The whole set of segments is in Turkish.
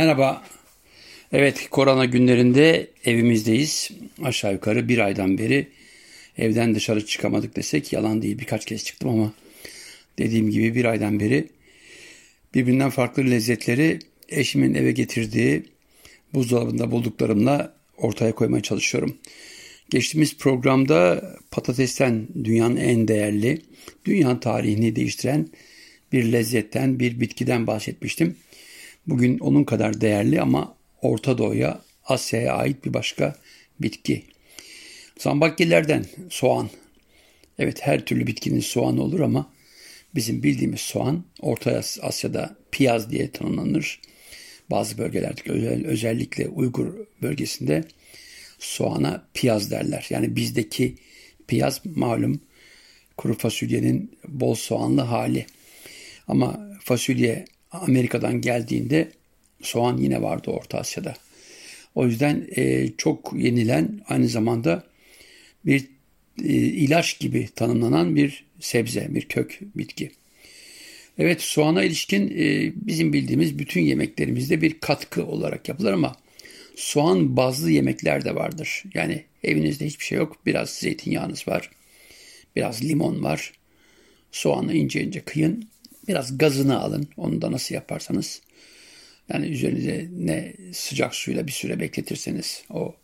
Merhaba. Evet korona günlerinde evimizdeyiz. Aşağı yukarı bir aydan beri evden dışarı çıkamadık desek yalan değil. Birkaç kez çıktım ama dediğim gibi bir aydan beri birbirinden farklı lezzetleri eşimin eve getirdiği buzdolabında bulduklarımla ortaya koymaya çalışıyorum. Geçtiğimiz programda patatesten dünyanın en değerli, dünya tarihini değiştiren bir lezzetten, bir bitkiden bahsetmiştim. Bugün onun kadar değerli ama Orta Doğu'ya, Asya'ya ait bir başka bitki. Zambakgillerden soğan. Evet her türlü bitkinin soğanı olur ama bizim bildiğimiz soğan Orta Asya'da piyaz diye tanımlanır. Bazı bölgelerde özellikle Uygur bölgesinde soğana piyaz derler. Yani bizdeki piyaz malum kuru fasulyenin bol soğanlı hali. Ama fasulye Amerika'dan geldiğinde soğan yine vardı Orta Asya'da. O yüzden e, çok yenilen aynı zamanda bir e, ilaç gibi tanımlanan bir sebze, bir kök bitki. Evet soğana ilişkin e, bizim bildiğimiz bütün yemeklerimizde bir katkı olarak yapılır ama soğan bazlı yemekler de vardır. Yani evinizde hiçbir şey yok. Biraz zeytinyağınız var. Biraz limon var. Soğanı ince ince kıyın. Biraz gazını alın. Onu da nasıl yaparsanız. Yani üzerinde ne sıcak suyla bir süre bekletirseniz o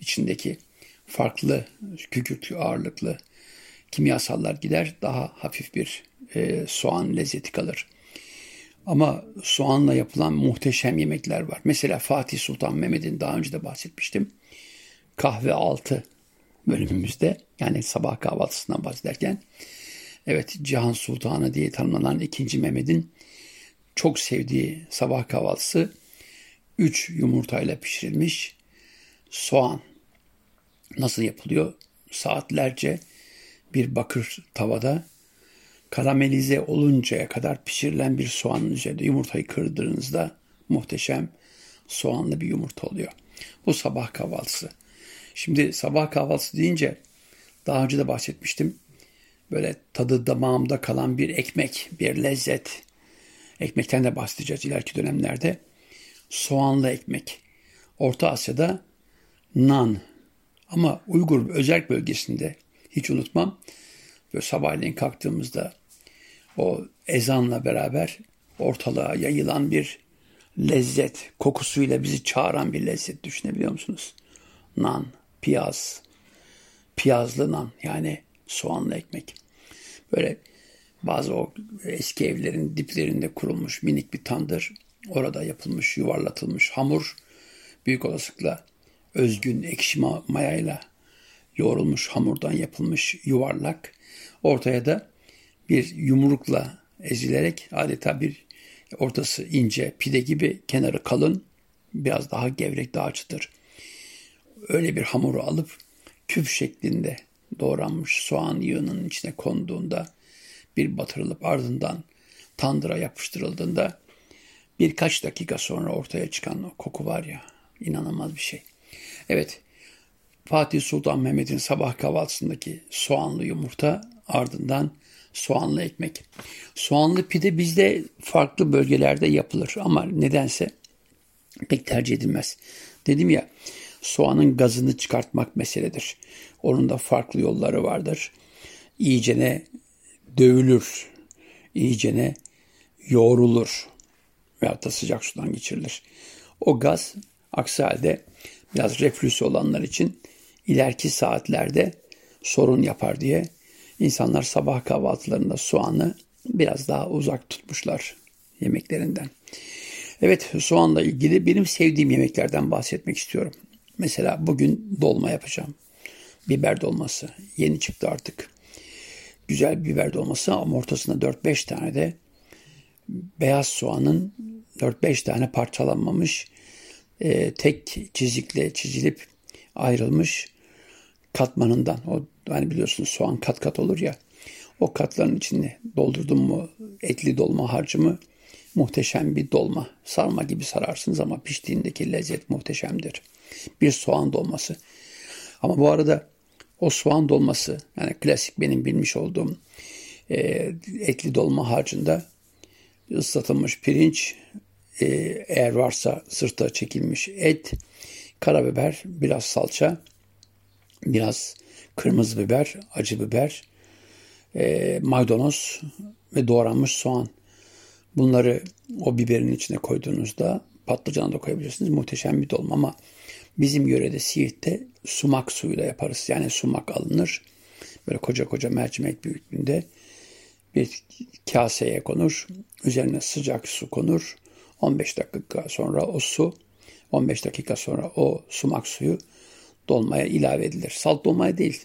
içindeki farklı kükürt ağırlıklı kimyasallar gider. Daha hafif bir e, soğan lezzeti kalır. Ama soğanla yapılan muhteşem yemekler var. Mesela Fatih Sultan Mehmet'in daha önce de bahsetmiştim. Kahve altı bölümümüzde yani sabah kahvaltısından bahsederken evet Cihan Sultanı diye tanımlanan 2. Mehmet'in çok sevdiği sabah kahvaltısı 3 yumurtayla pişirilmiş soğan. Nasıl yapılıyor? Saatlerce bir bakır tavada karamelize oluncaya kadar pişirilen bir soğanın üzerinde yumurtayı kırdığınızda muhteşem soğanlı bir yumurta oluyor. Bu sabah kahvaltısı. Şimdi sabah kahvaltısı deyince daha önce de bahsetmiştim. Böyle tadı damağımda kalan bir ekmek, bir lezzet. Ekmekten de bahsedeceğiz ileriki dönemlerde. Soğanlı ekmek. Orta Asya'da nan. Ama Uygur özel bölgesinde hiç unutmam. Böyle sabahleyin kalktığımızda o ezanla beraber ortalığa yayılan bir lezzet, kokusuyla bizi çağıran bir lezzet düşünebiliyor musunuz? Nan, piyaz, piyazlı nan yani soğanlı ekmek. Böyle bazı o eski evlerin diplerinde kurulmuş minik bir tandır. Orada yapılmış, yuvarlatılmış hamur. Büyük olasılıkla özgün ekşi mayayla yoğrulmuş hamurdan yapılmış yuvarlak. Ortaya da bir yumrukla ezilerek adeta bir ortası ince pide gibi kenarı kalın biraz daha gevrek daha çıtır. Öyle bir hamuru alıp küp şeklinde doğranmış soğan yığının içine konduğunda bir batırılıp ardından tandıra yapıştırıldığında birkaç dakika sonra ortaya çıkan o koku var ya inanılmaz bir şey. Evet Fatih Sultan Mehmet'in sabah kahvaltısındaki soğanlı yumurta ardından soğanlı ekmek. Soğanlı pide bizde farklı bölgelerde yapılır ama nedense pek tercih edilmez. Dedim ya soğanın gazını çıkartmak meseledir. Onun da farklı yolları vardır. İyicene dövülür, iyicene yoğrulur veyahut da sıcak sudan geçirilir. O gaz aksi halde biraz reflüsü olanlar için ileriki saatlerde sorun yapar diye insanlar sabah kahvaltılarında soğanı biraz daha uzak tutmuşlar yemeklerinden. Evet soğanla ilgili benim sevdiğim yemeklerden bahsetmek istiyorum. Mesela bugün dolma yapacağım. Biber dolması. Yeni çıktı artık. Güzel biber dolması ama ortasında 4-5 tane de beyaz soğanın 4-5 tane parçalanmamış e, tek çizikle çizilip ayrılmış katmanından o hani biliyorsunuz soğan kat kat olur ya o katların içine doldurdum mu etli dolma harcımı muhteşem bir dolma. Sarma gibi sararsınız ama piştiğindeki lezzet muhteşemdir. Bir soğan dolması. Ama bu arada o soğan dolması yani klasik benim bilmiş olduğum e, etli dolma harcında ıslatılmış pirinç, e, eğer varsa sırta çekilmiş et, karabiber, biraz salça, biraz kırmızı biber, acı biber, e, maydanoz ve doğranmış soğan. Bunları o biberin içine koyduğunuzda patlıcanı da koyabilirsiniz. Muhteşem bir dolma ama bizim yörede Siirt'te sumak suyuyla yaparız. Yani sumak alınır. Böyle koca koca mercimek büyüklüğünde bir kaseye konur. Üzerine sıcak su konur. 15 dakika sonra o su, 15 dakika sonra o sumak suyu dolmaya ilave edilir. Salt dolmaya değil,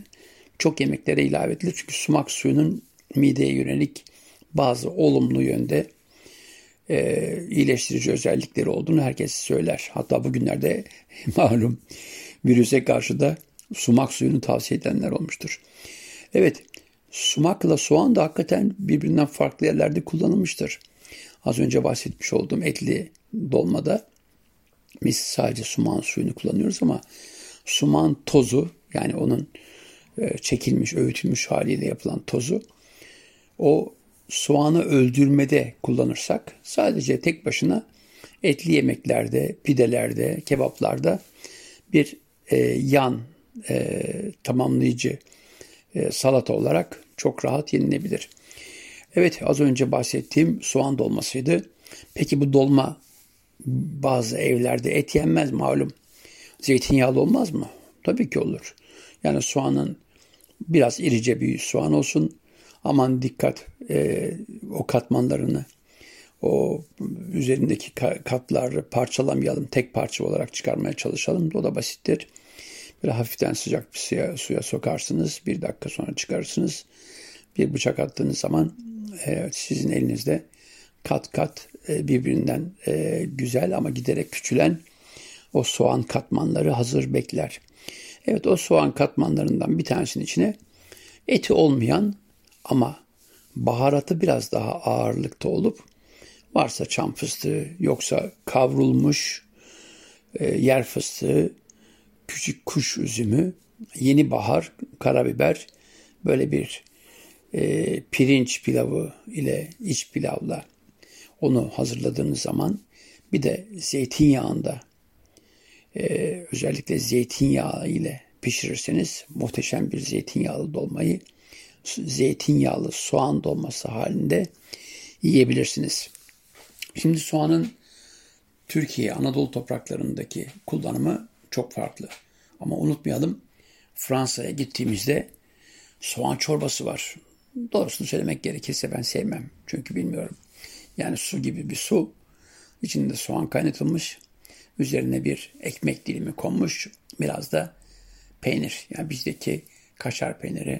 çok yemeklere ilave edilir. Çünkü sumak suyunun mideye yönelik bazı olumlu yönde e, iyileştirici özellikleri olduğunu herkes söyler. Hatta bugünlerde malum virüse karşı da sumak suyunu tavsiye edenler olmuştur. Evet, sumakla soğan da hakikaten birbirinden farklı yerlerde kullanılmıştır. Az önce bahsetmiş olduğum etli dolmada biz sadece suman suyunu kullanıyoruz ama suman tozu yani onun e, çekilmiş, öğütülmüş haliyle yapılan tozu o soğanı öldürmede kullanırsak sadece tek başına etli yemeklerde, pidelerde, kebaplarda bir e, yan e, tamamlayıcı e, salata olarak çok rahat yenilebilir. Evet az önce bahsettiğim soğan dolmasıydı. Peki bu dolma bazı evlerde et yenmez malum. Zeytinyağlı olmaz mı? Tabii ki olur. Yani soğanın biraz irice bir soğan olsun. Aman dikkat e, o katmanlarını o üzerindeki katları parçalamayalım. Tek parça olarak çıkarmaya çalışalım. O da basittir. Böyle hafiften sıcak bir suya, suya sokarsınız. Bir dakika sonra çıkarırsınız. Bir bıçak attığınız zaman e, sizin elinizde kat kat e, birbirinden e, güzel ama giderek küçülen o soğan katmanları hazır bekler. Evet o soğan katmanlarından bir tanesinin içine eti olmayan ama baharatı biraz daha ağırlıkta olup varsa çam fıstığı yoksa kavrulmuş e, yer fıstığı, küçük kuş üzümü, yeni bahar, karabiber böyle bir e, pirinç pilavı ile iç pilavla onu hazırladığınız zaman bir de zeytinyağında e, özellikle zeytinyağı ile pişirirseniz muhteşem bir zeytinyağlı dolmayı zeytinyağlı soğan dolması halinde yiyebilirsiniz. Şimdi soğanın Türkiye, Anadolu topraklarındaki kullanımı çok farklı. Ama unutmayalım Fransa'ya gittiğimizde soğan çorbası var. Doğrusunu söylemek gerekirse ben sevmem. Çünkü bilmiyorum. Yani su gibi bir su. İçinde soğan kaynatılmış. Üzerine bir ekmek dilimi konmuş. Biraz da peynir. Yani bizdeki kaşar peyniri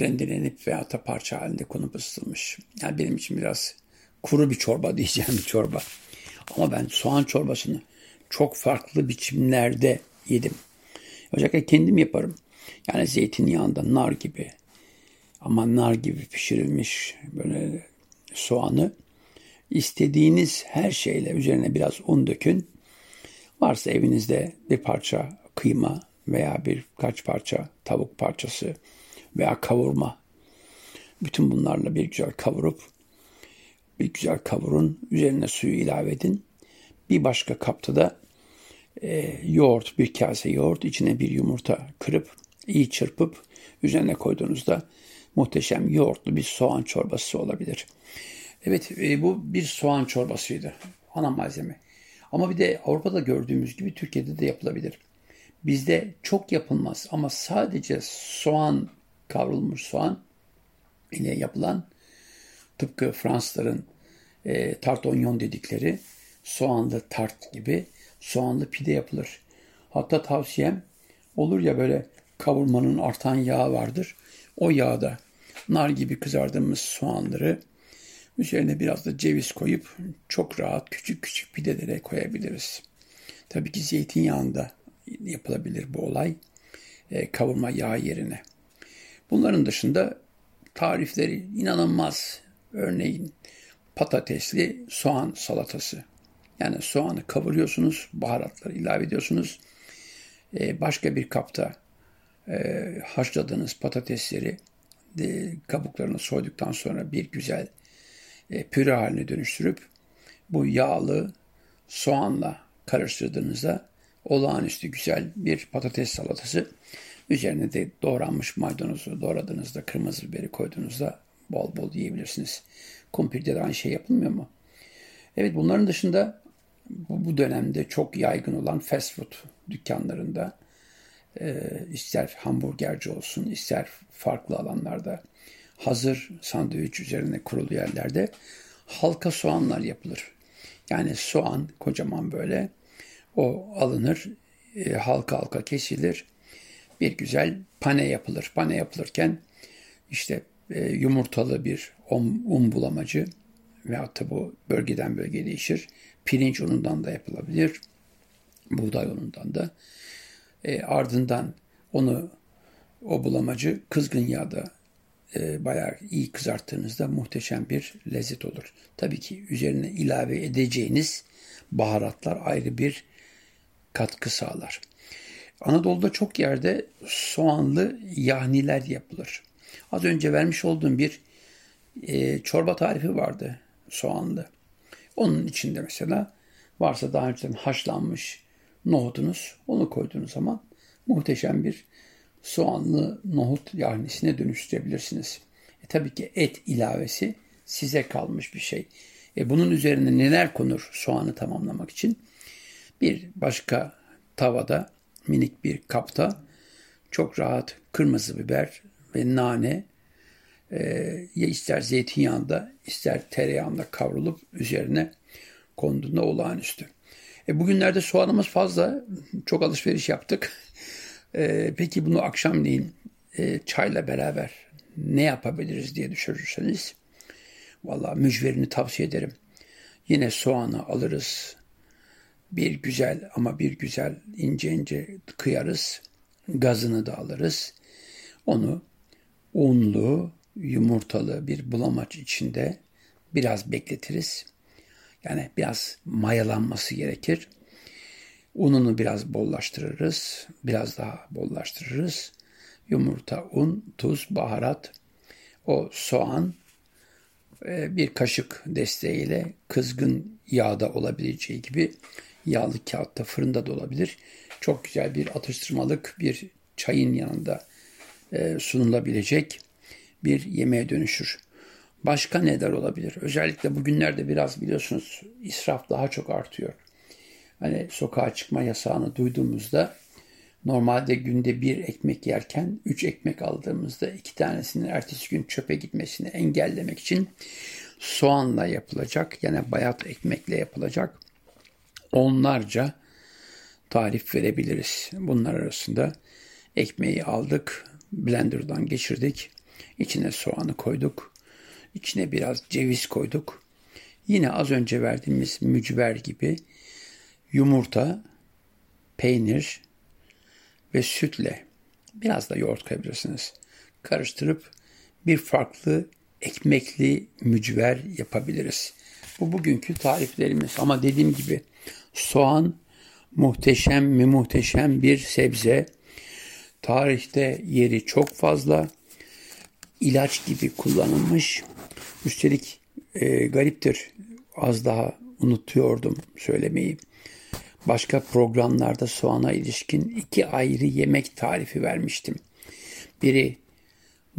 rendelenip veya da parça halinde konup ısıtılmış. Yani benim için biraz kuru bir çorba diyeceğim bir çorba. Ama ben soğan çorbasını çok farklı biçimlerde yedim. Özellikle kendim yaparım. Yani zeytinyağında nar gibi ama nar gibi pişirilmiş böyle soğanı istediğiniz her şeyle üzerine biraz un dökün. Varsa evinizde bir parça kıyma veya birkaç parça tavuk parçası veya kavurma. Bütün bunlarla bir güzel kavurup bir güzel kavurun. Üzerine suyu ilave edin. Bir başka kapta da e, yoğurt, bir kase yoğurt, içine bir yumurta kırıp, iyi çırpıp üzerine koyduğunuzda muhteşem yoğurtlu bir soğan çorbası olabilir. Evet e, bu bir soğan çorbasıydı. Ana malzeme. Ama bir de Avrupa'da gördüğümüz gibi Türkiye'de de yapılabilir. Bizde çok yapılmaz ama sadece soğan, kavrulmuş soğan ile yapılan tıpkı Fransızların e, tart onyon dedikleri soğanlı tart gibi soğanlı pide yapılır. Hatta tavsiyem olur ya böyle kavurmanın artan yağı vardır. O yağda nar gibi kızardığımız soğanları üzerine biraz da ceviz koyup çok rahat küçük küçük pidelere koyabiliriz. Tabii ki zeytinyağında yapılabilir bu olay. E, kavurma yağı yerine. Bunların dışında tarifleri inanılmaz. Örneğin patatesli soğan salatası. Yani soğanı kavuruyorsunuz, baharatları ilave ediyorsunuz. Ee, başka bir kapta e, haşladığınız patatesleri e, kabuklarını soyduktan sonra bir güzel e, püre haline dönüştürüp bu yağlı soğanla karıştırdığınızda olağanüstü güzel bir patates salatası. Üzerine de doğranmış maydanozu doğradığınızda, kırmızı biberi koyduğunuzda bol bol yiyebilirsiniz. Kumpirde de aynı şey yapılmıyor mu? Evet bunların dışında bu, bu dönemde çok yaygın olan fast food dükkanlarında e, ister hamburgerci olsun ister farklı alanlarda hazır sandviç üzerine kurulu yerlerde halka soğanlar yapılır. Yani soğan kocaman böyle o alınır e, halka halka kesilir bir güzel pane yapılır. Pane yapılırken işte e, yumurtalı bir un, un bulamacı veyahut da bu bölgeden bölgeye değişir. Pirinç unundan da yapılabilir. Buğday unundan da. E, ardından onu o bulamacı kızgın yağda e, bayağı iyi kızarttığınızda muhteşem bir lezzet olur. Tabii ki üzerine ilave edeceğiniz baharatlar ayrı bir katkı sağlar. Anadolu'da çok yerde soğanlı yahniler yapılır. Az önce vermiş olduğum bir e, çorba tarifi vardı soğanlı. Onun içinde mesela varsa daha önceden haşlanmış nohutunuz onu koyduğunuz zaman muhteşem bir soğanlı nohut yahnisine dönüştürebilirsiniz. E, tabii ki et ilavesi size kalmış bir şey. E, bunun üzerine neler konur soğanı tamamlamak için? Bir başka tavada minik bir kapta çok rahat kırmızı biber ve nane e, ya ister zeytinyağında ister tereyağında kavrulup üzerine konduğunda olağanüstü. E, bugünlerde soğanımız fazla. Çok alışveriş yaptık. E, peki bunu akşamleyin e, çayla beraber ne yapabiliriz diye düşünürseniz valla mücverini tavsiye ederim. Yine soğanı alırız. Bir güzel ama bir güzel ince ince kıyarız. Gazını da alırız. Onu unlu, yumurtalı bir bulamaç içinde biraz bekletiriz. Yani biraz mayalanması gerekir. Ununu biraz bollaştırırız. Biraz daha bollaştırırız. Yumurta, un, tuz, baharat, o soğan, e, bir kaşık desteğiyle kızgın yağda olabileceği gibi yağlı kağıtta fırında da olabilir. Çok güzel bir atıştırmalık bir çayın yanında e, sunulabilecek bir yemeğe dönüşür. Başka neler olabilir? Özellikle bugünlerde biraz biliyorsunuz israf daha çok artıyor. Hani sokağa çıkma yasağını duyduğumuzda normalde günde bir ekmek yerken üç ekmek aldığımızda iki tanesinin ertesi gün çöpe gitmesini engellemek için soğanla yapılacak yani bayat ekmekle yapılacak onlarca tarif verebiliriz. Bunlar arasında ekmeği aldık, blenderdan geçirdik, içine soğanı koyduk, içine biraz ceviz koyduk. Yine az önce verdiğimiz mücver gibi yumurta, peynir ve sütle biraz da yoğurt koyabilirsiniz. Karıştırıp bir farklı ekmekli mücver yapabiliriz. Bu bugünkü tariflerimiz ama dediğim gibi soğan muhteşem mi muhteşem bir sebze. Tarihte yeri çok fazla. ilaç gibi kullanılmış. Üstelik e, gariptir. Az daha unutuyordum söylemeyi. Başka programlarda soğana ilişkin iki ayrı yemek tarifi vermiştim. Biri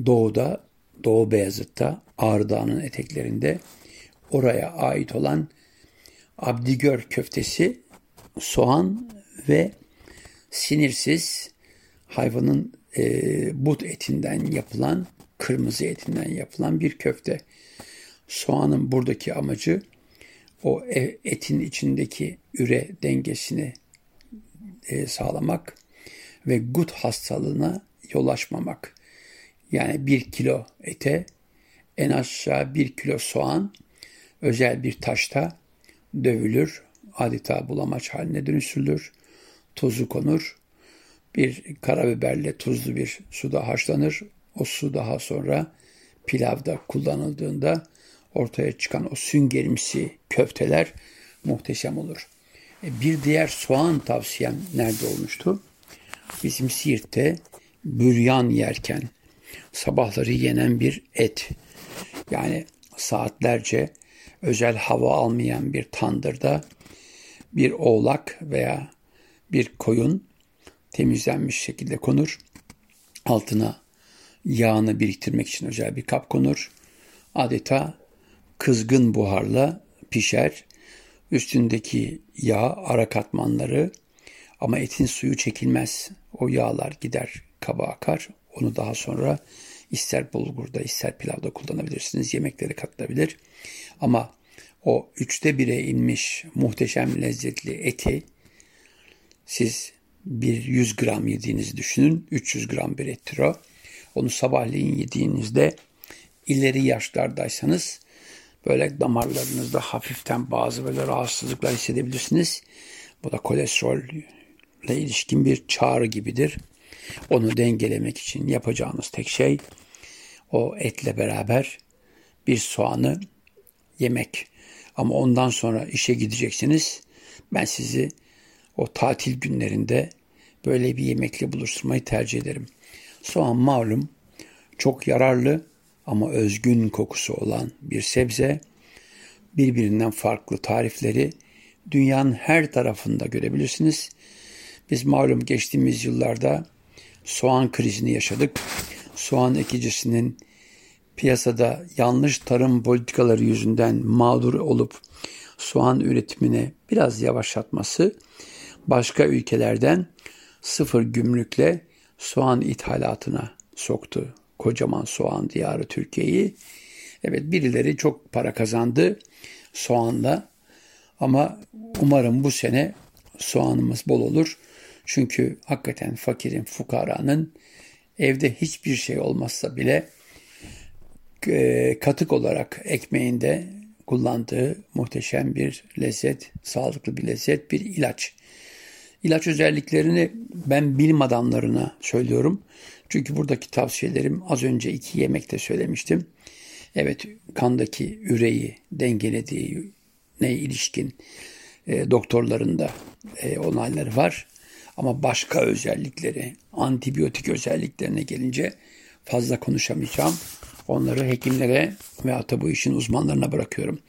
doğuda, Doğu Beyazıt'ta, Ağrı eteklerinde oraya ait olan Abdigör köftesi, soğan ve sinirsiz hayvanın e, but etinden yapılan, kırmızı etinden yapılan bir köfte. Soğanın buradaki amacı o e, etin içindeki üre dengesini e, sağlamak ve gut hastalığına yol açmamak. Yani bir kilo ete en aşağı bir kilo soğan özel bir taşta dövülür, adeta bulamaç haline dönüştürülür, tozu konur, bir karabiberle tuzlu bir suda haşlanır. O su daha sonra pilavda kullanıldığında ortaya çıkan o süngerimsi köfteler muhteşem olur. E, bir diğer soğan tavsiyem nerede olmuştu? Bizim Siirt'te büryan yerken sabahları yenen bir et. Yani saatlerce özel hava almayan bir tandırda bir oğlak veya bir koyun temizlenmiş şekilde konur. Altına yağını biriktirmek için özel bir kap konur. Adeta kızgın buharla pişer. Üstündeki yağ ara katmanları ama etin suyu çekilmez. O yağlar gider kaba akar. Onu daha sonra ister bulgurda ister pilavda kullanabilirsiniz. Yemeklere katılabilir. Ama o üçte bire inmiş muhteşem lezzetli eti siz bir 100 gram yediğinizi düşünün. 300 gram bir ettir o. Onu sabahleyin yediğinizde ileri yaşlardaysanız böyle damarlarınızda hafiften bazı böyle rahatsızlıklar hissedebilirsiniz. Bu da kolesterolle ilişkin bir çağrı gibidir. Onu dengelemek için yapacağınız tek şey o etle beraber bir soğanı yemek. Ama ondan sonra işe gideceksiniz. Ben sizi o tatil günlerinde böyle bir yemekle buluşturmayı tercih ederim. Soğan malum çok yararlı ama özgün kokusu olan bir sebze. Birbirinden farklı tarifleri dünyanın her tarafında görebilirsiniz. Biz malum geçtiğimiz yıllarda soğan krizini yaşadık. Soğan ekicisinin piyasada yanlış tarım politikaları yüzünden mağdur olup soğan üretimine biraz yavaşlatması başka ülkelerden sıfır gümrükle soğan ithalatına soktu. Kocaman soğan diyarı Türkiye'yi. Evet birileri çok para kazandı soğanla ama umarım bu sene soğanımız bol olur. Çünkü hakikaten fakirin, fukaranın evde hiçbir şey olmazsa bile e, katık olarak ekmeğinde kullandığı muhteşem bir lezzet, sağlıklı bir lezzet, bir ilaç. İlaç özelliklerini ben bilim adamlarına söylüyorum. Çünkü buradaki tavsiyelerim az önce iki yemekte söylemiştim. Evet kandaki üreyi dengelediği ne ilişkin e, doktorların da e, onayları var. Ama başka özellikleri, antibiyotik özelliklerine gelince fazla konuşamayacağım. Onları hekimlere ve bu işin uzmanlarına bırakıyorum.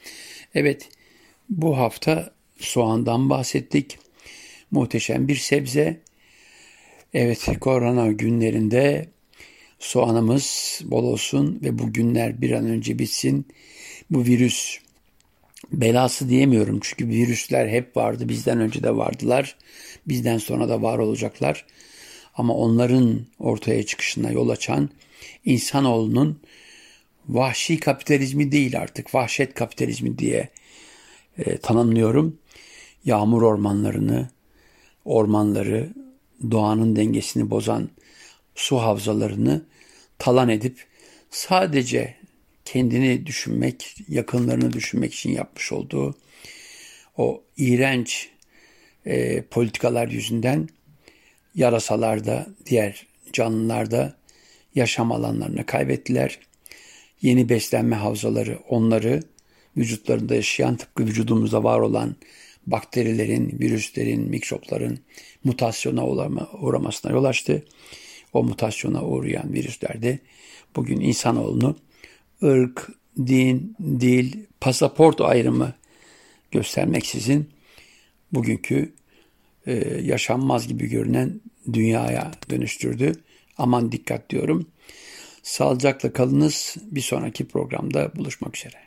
Evet bu hafta soğandan bahsettik. Muhteşem bir sebze. Evet korona günlerinde soğanımız bol olsun ve bu günler bir an önce bitsin. Bu virüs belası diyemiyorum çünkü virüsler hep vardı. Bizden önce de vardılar. Bizden sonra da var olacaklar. Ama onların ortaya çıkışına yol açan insanoğlunun vahşi kapitalizmi değil artık vahşet kapitalizmi diye e, tanımlıyorum. Yağmur ormanlarını, ormanları, doğanın dengesini bozan su havzalarını talan edip sadece kendini düşünmek, yakınlarını düşünmek için yapmış olduğu o iğrenç e, politikalar yüzünden yarasalarda, diğer canlılarda yaşam alanlarını kaybettiler. Yeni beslenme havzaları onları vücutlarında yaşayan tıpkı vücudumuzda var olan bakterilerin, virüslerin, mikropların mutasyona uğramasına yol açtı. O mutasyona uğrayan virüsler de bugün insanoğlunu ırk, din, dil, pasaport ayrımı göstermeksizin bugünkü e, yaşanmaz gibi görünen dünyaya dönüştürdü. Aman dikkat diyorum. Sağlıcakla kalınız. Bir sonraki programda buluşmak üzere.